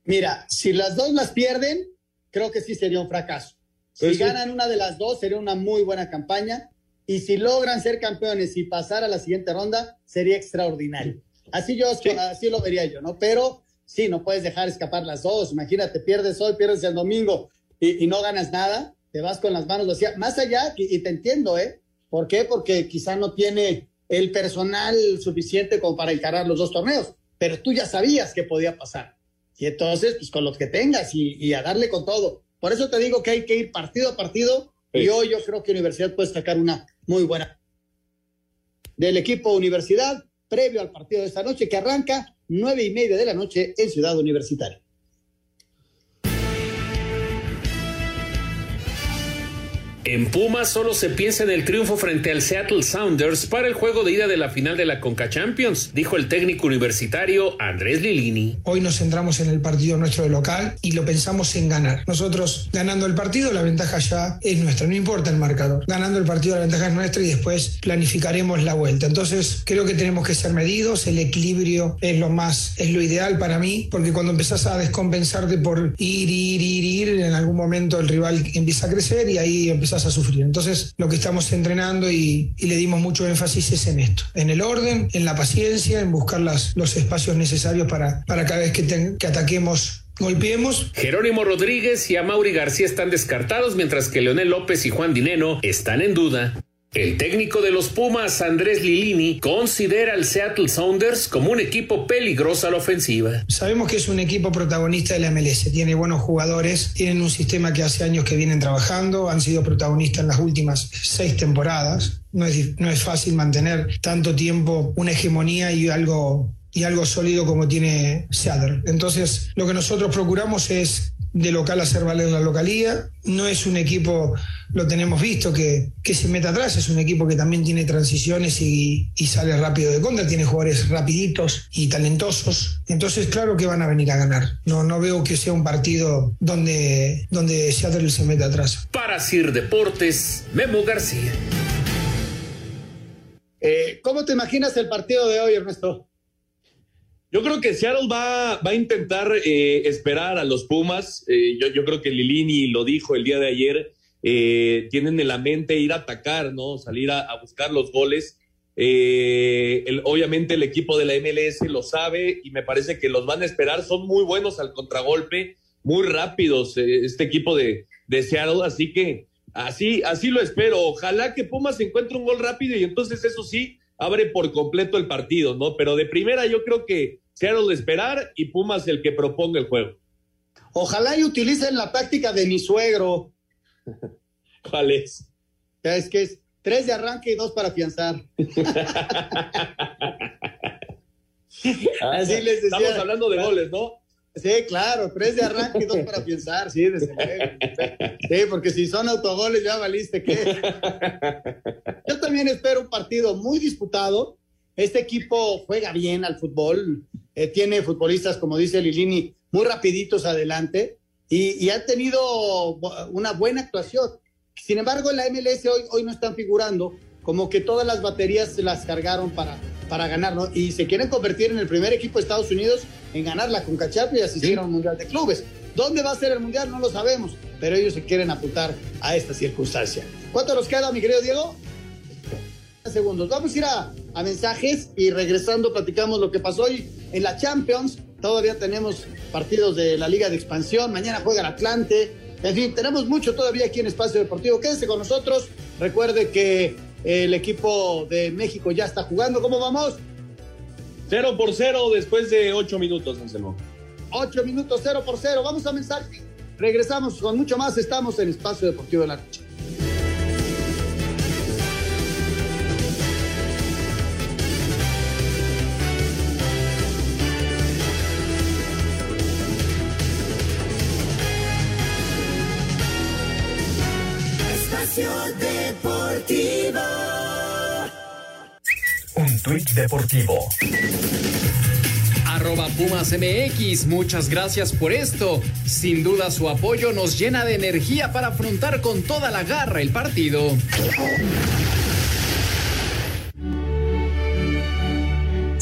Mira, si las dos las pierden, creo que sí sería un fracaso. Si pues ganan una de las dos, sería una muy buena campaña. Y si logran ser campeones y pasar a la siguiente ronda, sería extraordinario. Así yo, así lo vería yo, ¿no? Pero sí, no puedes dejar escapar las dos. Imagínate, pierdes hoy, pierdes el domingo y, no ganas nada, te vas con las manos vacías. Más allá, y, te entiendo, ¿eh? ¿Por qué? Porque quizá no tiene el personal suficiente como para encarar los dos torneos, pero tú ya sabías que podía pasar. Y entonces, pues con los que tengas y, a darle con todo. Por eso te digo que hay que ir partido a partido y hoy yo creo que Universidad puede sacar una muy buena. Del equipo Universidad, previo al partido de esta noche que arranca nueve y media de la noche en Ciudad Universitaria. En Pumas solo se piensa en el triunfo frente al Seattle Sounders para el juego de ida de la final de la Conca Champions, dijo el técnico universitario Andrés Lilini. Hoy nos centramos en el partido nuestro de local y lo pensamos en ganar. Nosotros ganando el partido, la ventaja ya es nuestra, no importa el marcador. Ganando el partido, la ventaja es nuestra y después planificaremos la vuelta. Entonces, creo que tenemos que ser medidos, el equilibrio es lo más, es lo ideal para mí, porque cuando empezás a descompensarte por ir, ir, ir, ir, en algún momento el rival empieza a crecer y ahí empezás a sufrir. Entonces, lo que estamos entrenando y, le dimos mucho énfasis es en esto, en el orden, en la paciencia, en buscar las, los espacios necesarios para, para cada vez que, que ataquemos golpeemos. Jerónimo Rodríguez y Amaury García están descartados, mientras que Leonel López y Juan Dineno están en duda. El técnico de los Pumas, Andrés Lilini, considera al Seattle Sounders como un equipo peligroso a la ofensiva. Sabemos que es un equipo protagonista de la MLS, tiene buenos jugadores, tienen un sistema que hace años que vienen trabajando, han sido protagonistas en las últimas seis temporadas. No es, no es fácil mantener tanto tiempo una hegemonía y algo y algo sólido como tiene Seattle. Entonces, lo que nosotros procuramos es de local hacer valer la localía. No es un equipo, lo tenemos visto, que, que se meta atrás, es un equipo que también tiene transiciones y, y, sale rápido de contra, tiene jugadores rapiditos y talentosos. Entonces, claro que van a venir a ganar. No, no veo que sea un partido donde, donde Seattle se meta atrás. Para Sir Deportes, Memo García. Eh, ¿Cómo te imaginas el partido de hoy, Ernesto? Yo creo que Seattle va, va a intentar eh, esperar a los Pumas. Eh, yo, yo, creo que Lilini lo dijo el día de ayer. Eh, tienen en la mente ir a atacar, ¿no? Salir a, buscar los goles. El, obviamente el equipo de la MLS lo sabe y me parece que los van a esperar. Son muy buenos al contragolpe. muy rápidos eh, este equipo de, de Seattle, así que así, así lo espero. Ojalá que Pumas encuentre un gol rápido y entonces eso sí abre por completo el partido, ¿no? Pero de primera yo creo que Seattle esperar y Pumas el que proponga el juego. Ojalá y utilicen la táctica de mi suegro. ¿Cuál es? Es que es tres de arranque y dos para afianzar. Así les decía. Estamos hablando de goles, ¿no? Sí, claro, tres de arranque y dos para afianzar, sí, desde luego. Sí, porque si son autogoles ya valiste qué. Yo también espero un partido muy disputado. Este equipo juega bien al fútbol, eh, tiene futbolistas, como dice Lilini, muy rapiditos adelante y, y han tenido una buena actuación. Sin embargo, en la MLS hoy, hoy no están figurando, como que todas las baterías se las cargaron para, para ganar, ¿no? Y se quieren convertir en el primer equipo de Estados Unidos en ganar la Conca y asistir a un Mundial de Clubes. ¿Dónde va a ser el Mundial? No lo sabemos, pero ellos se quieren apuntar a esta circunstancia. ¿Cuánto nos queda, mi querido Diego? Segundos. Vamos a ir a, a mensajes y regresando platicamos lo que pasó hoy en la Champions. Todavía tenemos partidos de la Liga de Expansión. Mañana juega el Atlante. En fin, tenemos mucho todavía aquí en Espacio Deportivo. Quédese con nosotros. Recuerde que el equipo de México ya está jugando. ¿Cómo vamos? Cero por cero después de ocho minutos, Anselmo. Ocho minutos, cero por cero. Vamos a mensaje. Regresamos con mucho más. Estamos en Espacio Deportivo de la Noche. Deportivo. Un tuit deportivo. Arroba Pumas MX, muchas gracias por esto. Sin duda su apoyo nos llena de energía para afrontar con toda la garra el partido.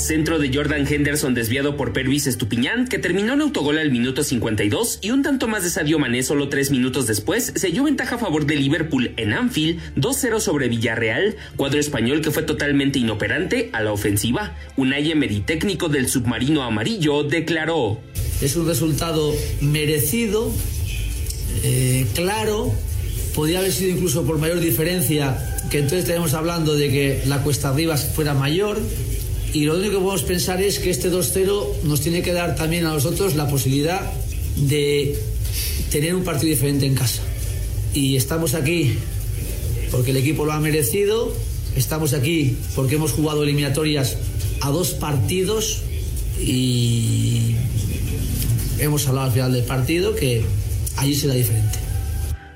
Centro de Jordan Henderson desviado por Pervis Estupiñán, que terminó en autogol al minuto 52 y un tanto más de Sadio Mané solo tres minutos después, selló ventaja a favor de Liverpool en Anfield 2-0 sobre Villarreal, cuadro español que fue totalmente inoperante a la ofensiva. Unai Emery, técnico del submarino amarillo, declaró. Es un resultado merecido, eh, claro, podría haber sido incluso por mayor diferencia, que entonces estaríamos hablando de que la cuesta arriba fuera mayor, y lo único que podemos pensar es que este 2-0 nos tiene que dar también a nosotros la posibilidad de tener un partido diferente en casa. Y estamos aquí porque el equipo lo ha merecido, estamos aquí porque hemos jugado eliminatorias a dos partidos y hemos hablado al final del partido que allí será diferente.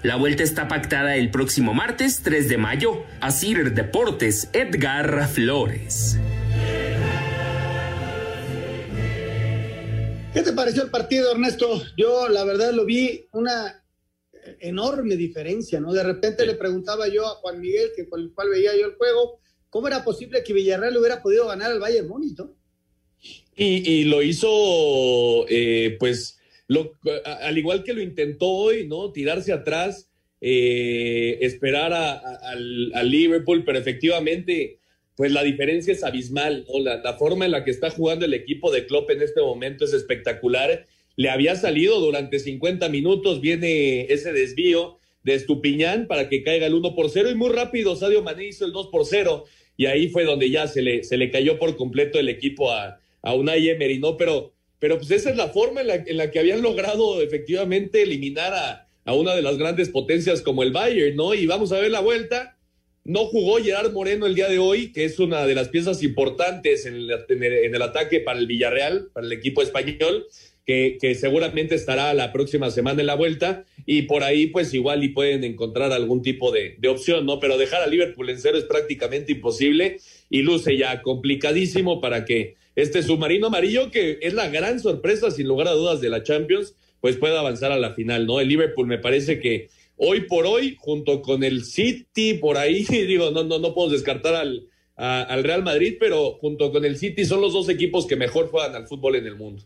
La vuelta está pactada el próximo martes 3 de mayo. Asir Deportes, Edgar Flores. ¿Qué te pareció el partido, Ernesto? Yo, la verdad, lo vi una enorme diferencia, ¿no? De repente le preguntaba yo a Juan Miguel, que con el cual veía yo el juego, ¿cómo era posible que Villarreal hubiera podido ganar al Bayern Múnich, ¿no? Y, y, lo hizo, eh, pues, lo, al igual que lo intentó hoy, ¿no? Tirarse atrás, eh, esperar a, a, al, al Liverpool, pero efectivamente pues la diferencia es abismal, ¿no? La, la, forma en la que está jugando el equipo de Klopp en este momento es espectacular. Le había salido durante 50 minutos, viene ese desvío de Estupiñán para que caiga el 1 por 0 y muy rápido Sadio Mané hizo el 2 por 0 y ahí fue donde ya se le, se le cayó por completo el equipo a, a Unai Emery, ¿no? Pero, pero pues esa es la forma en la, en la que habían logrado efectivamente eliminar a, a una de las grandes potencias como el Bayern, ¿no? Y vamos a ver la vuelta no jugó Gerard Moreno el día de hoy, que es una de las piezas importantes en el, ataque para el Villarreal, para el equipo español, que, que, seguramente estará la próxima semana en la vuelta. Y por ahí, pues igual y pueden encontrar algún tipo de, de opción, ¿no? Pero dejar a Liverpool en cero es prácticamente imposible y luce ya complicadísimo para que este submarino amarillo, que es la gran sorpresa, sin lugar a dudas, de la Champions, pues pueda avanzar a la final, ¿no? El Liverpool me parece que hoy por hoy, junto con el City, por ahí, digo, no, no, no puedo descartar al, a, al Real Madrid, pero junto con el City son los dos equipos que mejor juegan al fútbol en el mundo.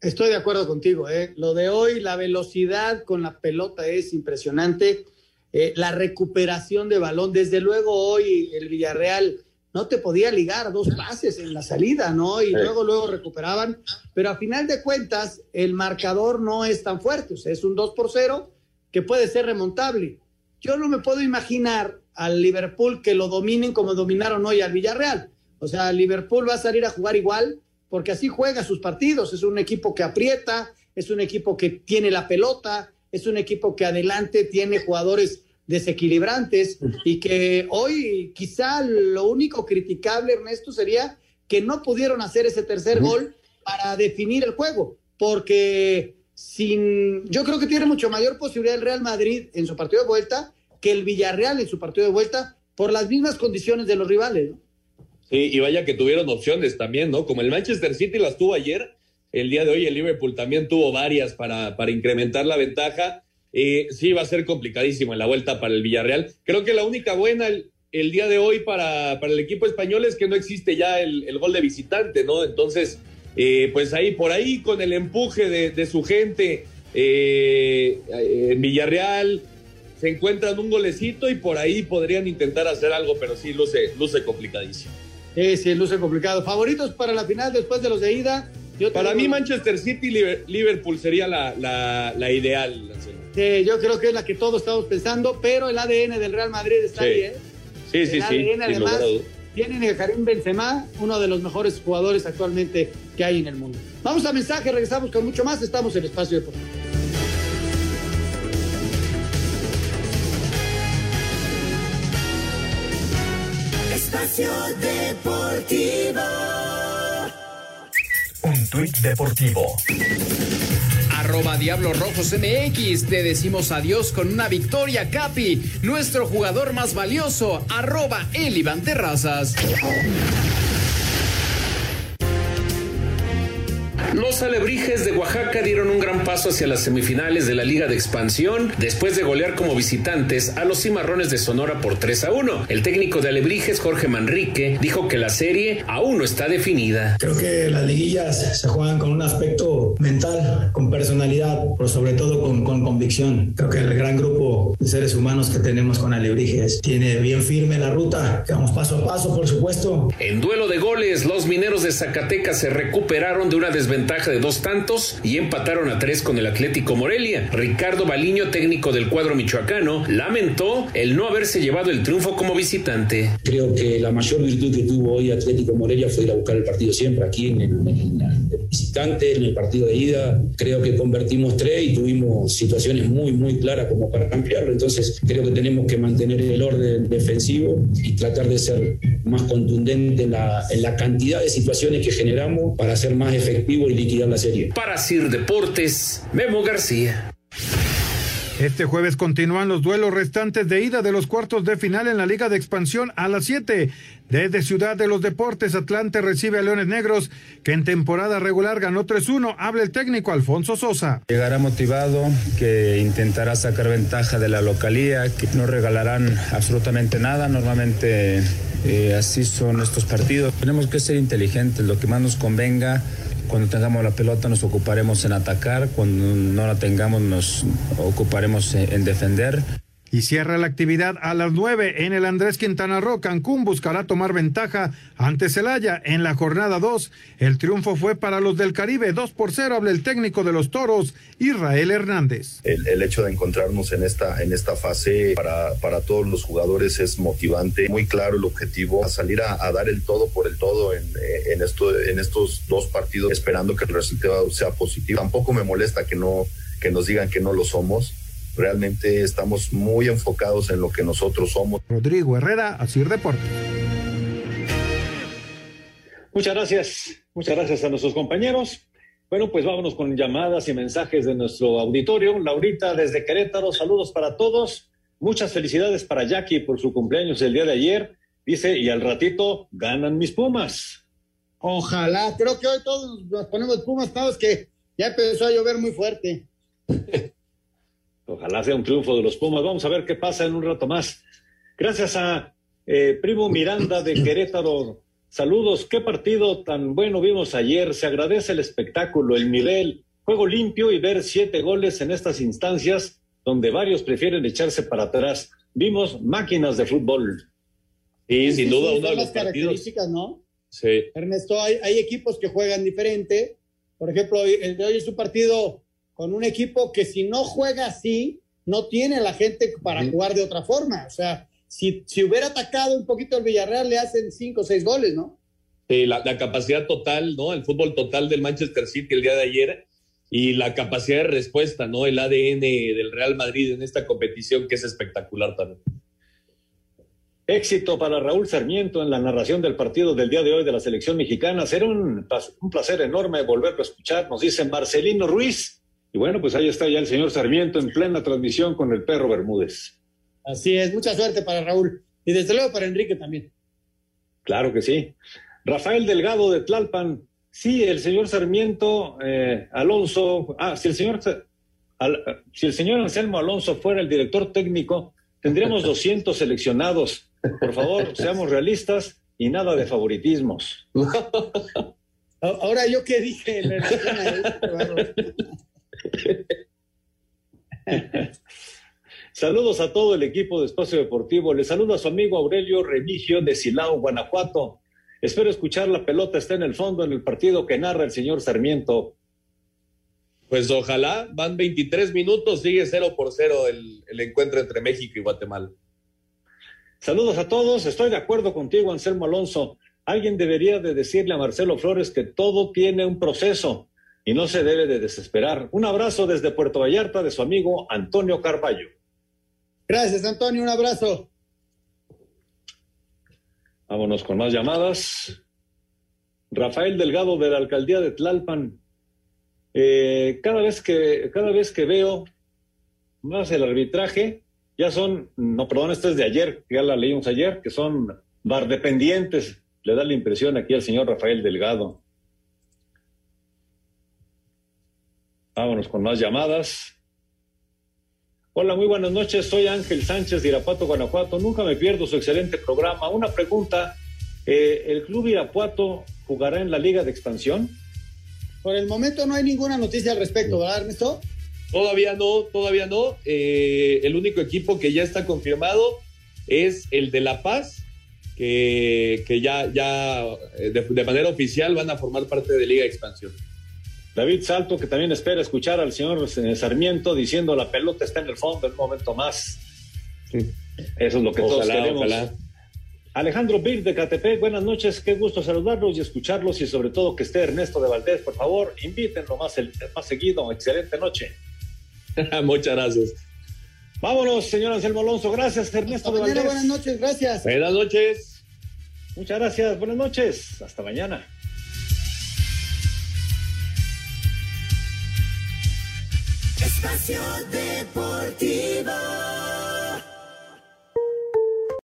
Estoy de acuerdo contigo, ¿eh? Lo de hoy, la velocidad con la pelota es impresionante. Eh, la recuperación de balón, desde luego hoy el Villarreal no te podía ligar dos pases en la salida, ¿no? Y luego, luego recuperaban. Pero a final de cuentas, el marcador no es tan fuerte. O sea, es un 2 por 0 que puede ser remontable. Yo no me puedo imaginar al Liverpool que lo dominen como dominaron hoy al Villarreal. O sea, Liverpool va a salir a jugar igual porque así juega sus partidos. Es un equipo que aprieta, es un equipo que tiene la pelota, es un equipo que adelante tiene jugadores desequilibrantes y que hoy quizá lo único criticable, Ernesto, sería que no pudieron hacer ese tercer gol para definir el juego, porque sin, yo creo que tiene mucho mayor posibilidad el Real Madrid en su partido de vuelta que el Villarreal en su partido de vuelta por las mismas condiciones de los rivales. Sí, y vaya que tuvieron opciones también, ¿no? Como el Manchester City las tuvo ayer, el día de hoy el Liverpool también tuvo varias para, para incrementar la ventaja eh, sí, va a ser complicadísimo en la vuelta para el Villarreal. Creo que la única buena el, día de hoy para, para, el equipo español es que no existe ya el, gol de visitante, ¿no? Entonces, eh, pues ahí, por ahí, con el empuje de, su gente eh, en Villarreal, se encuentran un golecito y por ahí podrían intentar hacer algo, pero sí, luce, luce complicadísimo. Sí, sí, luce complicado. ¿Favoritos para la final después de los de ida? para mí, Manchester City Liverpool sería la, la ideal yo creo que es la que todos estamos pensando, pero el ADN del Real Madrid está ahí, ¿eh? Sí, sí, sí. ADN, además, tienen a Karim Benzema, uno de los mejores jugadores actualmente que hay en el mundo. Vamos a mensaje, regresamos con mucho más. Estamos en Espacio Deportivo. Espacio Deportivo. Un tuit deportivo arroba Diablo Rojos MX. Te decimos adiós con una victoria, Capi. Nuestro jugador más valioso, arroba El Terrazas. Los alebrijes de Oaxaca dieron un gran paso hacia las semifinales de la Liga de Expansión después de golear como visitantes a los cimarrones de Sonora por 3 a 1. El técnico de alebrijes, Jorge Manrique, dijo que la serie aún no está definida. Creo que las liguillas se juegan con un aspecto mental, con personalidad, pero sobre todo con, con convicción. Creo que el gran grupo de seres humanos que tenemos con alebrijes tiene bien firme la ruta, que vamos paso a paso, por supuesto. En duelo de goles, los mineros de Zacatecas se recuperaron de una desventaja ventaja de dos tantos y empataron a tres con el Atlético Morelia. Ricardo Baliño, técnico del cuadro michoacano, lamentó el no haberse llevado el triunfo como visitante. Creo que la mayor virtud que tuvo hoy Atlético Morelia fue ir a buscar el partido siempre aquí en el, visitante, en el partido de ida. Creo que convertimos tres y tuvimos situaciones muy, muy claras como para ampliarlo. Entonces creo que tenemos que mantener el orden defensivo y tratar de ser más contundente en la, en la cantidad de situaciones que generamos para ser más efectivo liquidar la serie. Para Sir Deportes, Memo García. Este jueves continúan los duelos restantes de ida de los cuartos de final en la Liga de Expansión a las 7. Desde Ciudad de los Deportes, Atlante recibe a Leones Negros, que en temporada regular ganó 3-1. Habla el técnico Alfonso Sosa. Llegará motivado, que intentará sacar ventaja de la localía, que no regalarán absolutamente nada. Normalmente eh, así son estos partidos. Tenemos que ser inteligentes, lo que más nos convenga cuando tengamos la pelota nos ocuparemos en atacar, cuando no la tengamos nos ocuparemos en defender. Y cierra la actividad a las 9 en el Andrés Quintana Roo. Cancún buscará tomar ventaja ante Celaya en la jornada 2. El triunfo fue para los del Caribe, 2 por 0. Habla el técnico de los toros, Israel Hernández. El, hecho de encontrarnos en esta, en esta fase para, para todos los jugadores es motivante. Muy claro el objetivo, a salir a, dar el todo por el todo en, esto, en estos dos partidos, esperando que el resultado sea positivo. Tampoco me molesta que no que nos digan que no lo somos Realmente estamos muy enfocados en lo que nosotros somos. Rodrigo Herrera, Así Deportes. Muchas gracias, muchas gracias a nuestros compañeros. Bueno, pues vámonos con llamadas y mensajes de nuestro auditorio. Laurita desde Querétaro, saludos para todos. Muchas felicidades para Jackie por su cumpleaños el día de ayer. Dice, y al ratito ganan mis Pumas. Ojalá, creo que hoy todos nos ponemos Pumas, todos que ya empezó a llover muy fuerte. Ojalá sea un triunfo de los Pumas. Vamos a ver qué pasa en un rato más. Gracias a eh, Primo Miranda de Querétaro. Saludos. Qué partido tan bueno vimos ayer. Se agradece el espectáculo, el nivel, juego limpio y ver siete goles en estas instancias donde varios prefieren echarse para atrás. Vimos máquinas de fútbol. Sí, sin duda, uno son de las los partidos. características, ¿no? Sí. Ernesto, hay, hay equipos que juegan diferente. Por ejemplo, hoy- el de hoy es un partido con un equipo que si no juega así, no tiene la gente para jugar de otra forma. O sea, si, si hubiera atacado un poquito el Villarreal, le hacen cinco o seis goles, ¿no? Sí, la, la capacidad total, ¿no? El fútbol total del Manchester City el día de ayer y la capacidad de respuesta, ¿no? El ADN del Real Madrid en esta competición que es espectacular también. Éxito para Raúl Sarmiento en la narración del partido del día de hoy de la selección mexicana. Será un, un placer enorme volverlo a escuchar, nos dice Marcelino Ruiz. Y bueno, pues ahí está ya el señor Sarmiento en plena transmisión con el perro Bermúdez. Así es, mucha suerte para Raúl. Y desde luego para Enrique también. Claro que sí. Rafael Delgado de Tlalpan. Sí, el señor Sarmiento eh, Alonso. Ah, si el señor, Al- si el señor Anselmo Alonso fuera el director técnico, tendríamos 200 seleccionados. Por favor, seamos realistas y nada de favoritismos. Ahora, ¿yo qué dije en esto? Saludos a todo el equipo de Espacio Deportivo. Le saluda a su amigo Aurelio Remigio de Silao, Guanajuato. Espero escuchar la pelota está en el fondo en el partido que narra el señor Sarmiento. Pues ojalá, van 23 minutos, sigue 0 por 0 el, el encuentro entre México y Guatemala. Saludos a todos. Estoy de acuerdo contigo, Anselmo Alonso. Alguien debería de decirle a Marcelo Flores que todo tiene un proceso y no se debe de desesperar. Un abrazo desde Puerto Vallarta de su amigo Antonio Carballo. Gracias, Antonio. Un abrazo. Vámonos con más llamadas. Rafael Delgado de la alcaldía de Tlalpan. Eh, cada vez que cada vez que veo más el arbitraje, ya son, no, perdón, este es de ayer, ya la leímos ayer, que son bar dependientes. Le da la impresión aquí al señor Rafael Delgado. Vámonos con más llamadas. Hola, muy buenas noches. Soy Ángel Sánchez de Irapuato, Guanajuato. Nunca me pierdo su excelente programa. Una pregunta. eh, ¿El club Irapuato jugará en la Liga de Expansión? Por el momento no hay ninguna noticia al respecto, ¿verdad, Ernesto? Todavía no, todavía no. Eh, el único equipo que ya está confirmado es el de La Paz, que, que ya, ya eh, de, de manera oficial van a formar parte de Liga de Expansión. David Salto, que también espera escuchar al señor eh, Sarmiento diciendo la pelota está en el fondo en un momento más. Eso es lo que todos queremos. ojalá. Alejandro Vir de Catepec, buenas noches, qué gusto saludarlos y escucharlos y sobre todo que esté Ernesto de Valdés, por favor, invítenlo más, el, más seguido, excelente noche. Muchas gracias. Vámonos, señor Anselmo Alonso, gracias Ernesto de Mañana, Valdés. buenas noches, gracias. Buenas noches. Muchas gracias, buenas noches, hasta mañana. Espacio Deportivo.